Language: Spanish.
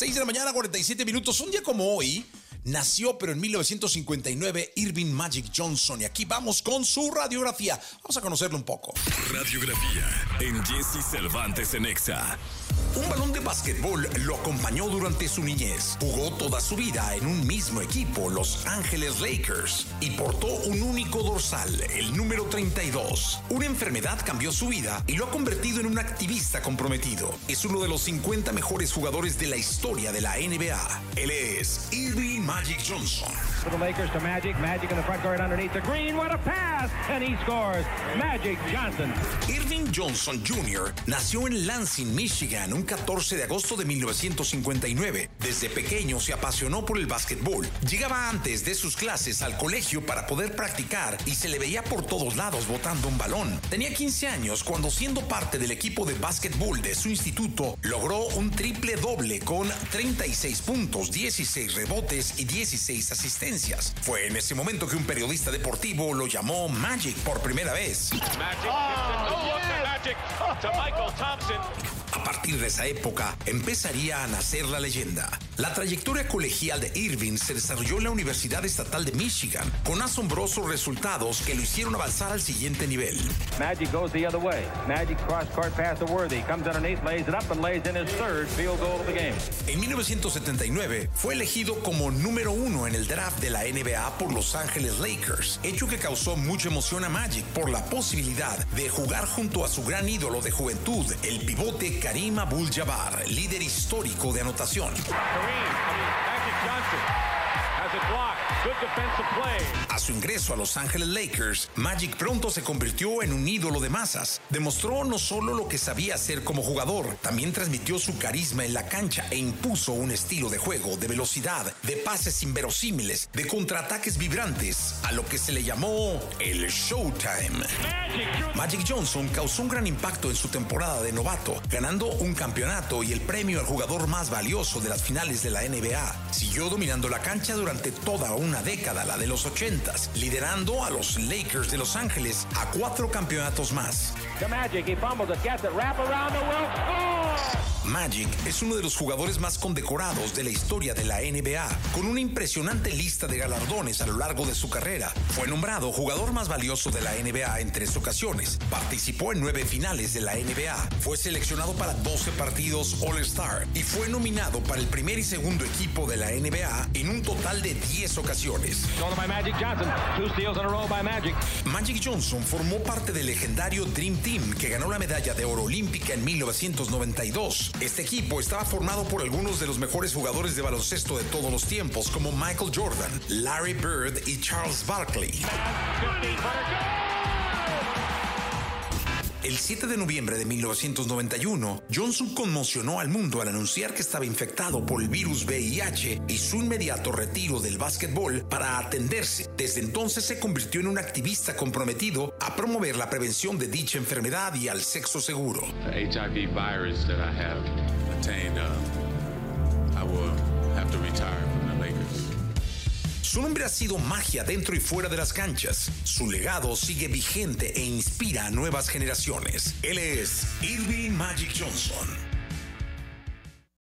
6 de la mañana, 47 minutos. Un día como hoy, nació, pero en 1959, Irving Magic Johnson. Y aquí vamos con su radiografía. Vamos a conocerlo un poco. Radiografía en Jesse Cervantes en Exa. Un balón de básquetbol lo acompañó durante su niñez. Jugó toda su vida en un mismo equipo, Los Ángeles Lakers, y portó un único dorsal, el número 32. Una enfermedad cambió su vida y lo ha convertido en un activista comprometido. Es uno de los 50 mejores jugadores de la historia de la NBA. Él es Irving Magic Johnson. For the Lakers to Magic. Magic in the front court underneath the green. What a pass! And he scores. Magic Johnson. Irving Johnson Jr. nació en Lansing, Michigan, un 14 de agosto de 1959. Desde pequeño se apasionó por el básquetbol. Llegaba antes de sus clases al colegio para poder practicar y se le veía por todos lados botando un balón. Tenía 15 años cuando siendo parte del equipo de básquetbol de su instituto logró un triple doble con 36 puntos, 16 rebotes y 16 asistencias. Fue en ese momento que un periodista deportivo lo llamó Magic por primera vez. Magic. Oh, Magic to Michael Thompson. A partir de esa época empezaría a nacer la leyenda. La trayectoria colegial de Irving se desarrolló en la Universidad Estatal de Michigan, con asombrosos resultados que lo hicieron avanzar al siguiente nivel. Magic goes the other way. Magic cross court pass to Worthy. Comes underneath, lays it up, and lays in his third field goal of the game. En 1979 fue elegido como número uno en el draft de la NBA por Los Ángeles Lakers, hecho que causó mucha emoción a Magic por la posibilidad de jugar junto a su gran ídolo de juventud, el pivote Karim Abdul-Jabbar, líder histórico de anotación. Kareem. Magic Johnson A su ingreso a Los Ángeles Lakers, Magic pronto se convirtió en un ídolo de masas. Demostró no solo lo que sabía hacer como jugador, también transmitió su carisma en la cancha e impuso un estilo de juego, de velocidad, de pases inverosímiles, de contraataques vibrantes, a lo que se le llamó el Showtime. Magic. Magic Johnson causó un gran impacto en su temporada de novato, ganando un campeonato y el premio al jugador más valioso de las finales de la NBA. Siguió dominando la cancha durante toda una década, la de los 80s, liderando a los Lakers de Los Ángeles a cuatro campeonatos más. To Magic. He fumbles. Gets it. Wrap around the well. Magic es uno de los jugadores más condecorados de la historia de la NBA, con una impresionante lista de galardones a lo largo de su carrera. Fue nombrado jugador más valioso de la NBA en tres ocasiones, participó en nueve finales de la NBA, fue seleccionado para 12 partidos All-Star y fue nominado para el primer y segundo equipo de la NBA en un total de 10 ocasiones. Stolen by Magic Johnson. Two steals in a row by Magic. Magic Johnson formó parte del legendario Dream Team que ganó la medalla de oro olímpica en 1992. Este equipo estaba formado por algunos de los mejores jugadores de baloncesto de todos los tiempos, como Michael Jordan, Larry Bird y Charles Barkley. 50 footer. El 7 de noviembre de 1991, Johnson conmocionó al mundo al anunciar que estaba infectado por el virus VIH y su inmediato retiro del básquetbol para atenderse. Desde entonces se convirtió en un activista comprometido a promover la prevención de dicha enfermedad y al sexo seguro. the virus that I have attained, uh, I will. Su nombre ha sido magia dentro y fuera de las canchas. Su legado sigue vigente e inspira a nuevas generaciones. Él es Irving Magic Johnson.